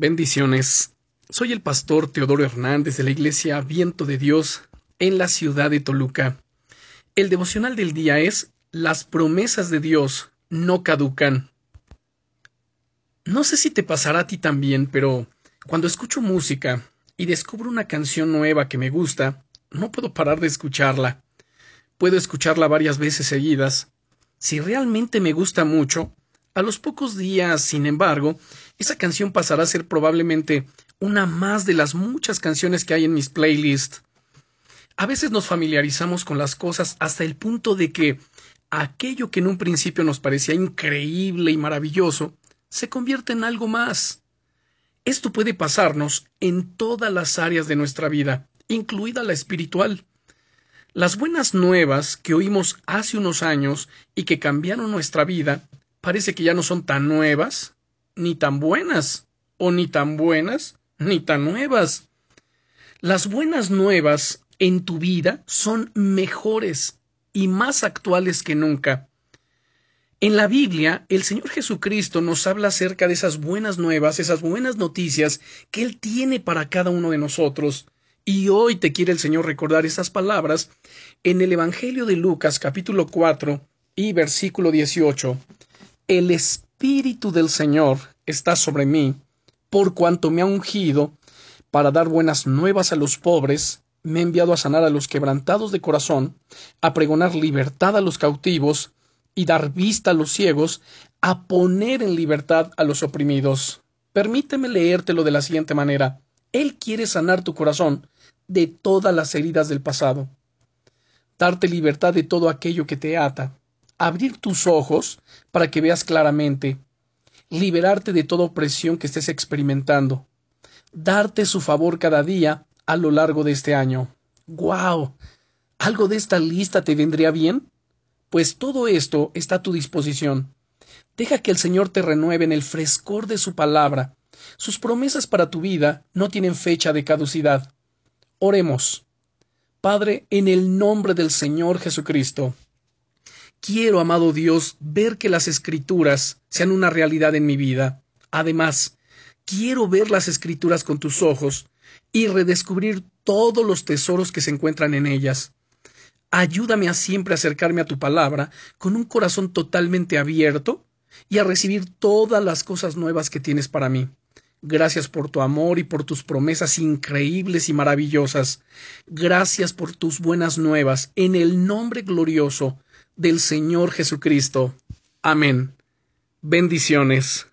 Bendiciones. Soy el pastor Teodoro Hernández de la Iglesia Viento de Dios en la ciudad de Toluca. El devocional del día es Las promesas de Dios no caducan. No sé si te pasará a ti también, pero cuando escucho música y descubro una canción nueva que me gusta, no puedo parar de escucharla. Puedo escucharla varias veces seguidas. Si realmente me gusta mucho, a los pocos días, sin embargo, esa canción pasará a ser probablemente una más de las muchas canciones que hay en mis playlists. A veces nos familiarizamos con las cosas hasta el punto de que aquello que en un principio nos parecía increíble y maravilloso se convierte en algo más. Esto puede pasarnos en todas las áreas de nuestra vida, incluida la espiritual. Las buenas nuevas que oímos hace unos años y que cambiaron nuestra vida parece que ya no son tan nuevas, ni tan buenas, o ni tan buenas, ni tan nuevas. Las buenas nuevas en tu vida son mejores y más actuales que nunca. En la Biblia, el Señor Jesucristo nos habla acerca de esas buenas nuevas, esas buenas noticias que Él tiene para cada uno de nosotros. Y hoy te quiere el Señor recordar esas palabras en el Evangelio de Lucas capítulo 4 y versículo 18 el Espíritu del Señor está sobre mí, por cuanto me ha ungido para dar buenas nuevas a los pobres, me ha enviado a sanar a los quebrantados de corazón, a pregonar libertad a los cautivos y dar vista a los ciegos, a poner en libertad a los oprimidos. Permíteme leértelo de la siguiente manera. Él quiere sanar tu corazón de todas las heridas del pasado, darte libertad de todo aquello que te ata, abrir tus ojos para que veas claramente, liberarte de toda opresión que estés experimentando, darte su favor cada día a lo largo de este año. ¡Guau! ¿Algo de esta lista te vendría bien? Pues todo esto está a tu disposición. Deja que el Señor te renueve en el frescor de su palabra. Sus promesas para tu vida no tienen fecha de caducidad. Oremos. Padre, en el nombre del Señor Jesucristo. Quiero, amado Dios, ver que las escrituras sean una realidad en mi vida. Además, quiero ver las escrituras con tus ojos y redescubrir todos los tesoros que se encuentran en ellas. Ayúdame a siempre acercarme a tu palabra con un corazón totalmente abierto y a recibir todas las cosas nuevas que tienes para mí. Gracias por tu amor y por tus promesas increíbles y maravillosas. Gracias por tus buenas nuevas, en el nombre glorioso del Señor Jesucristo. Amén. Bendiciones.